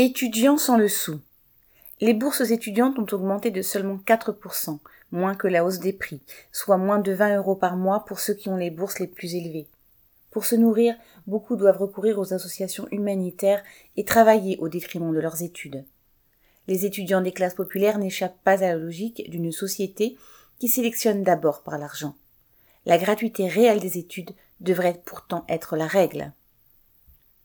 Étudiants sans le sou. Les bourses étudiantes ont augmenté de seulement 4%, moins que la hausse des prix, soit moins de 20 euros par mois pour ceux qui ont les bourses les plus élevées. Pour se nourrir, beaucoup doivent recourir aux associations humanitaires et travailler au détriment de leurs études. Les étudiants des classes populaires n'échappent pas à la logique d'une société qui sélectionne d'abord par l'argent. La gratuité réelle des études devrait pourtant être la règle.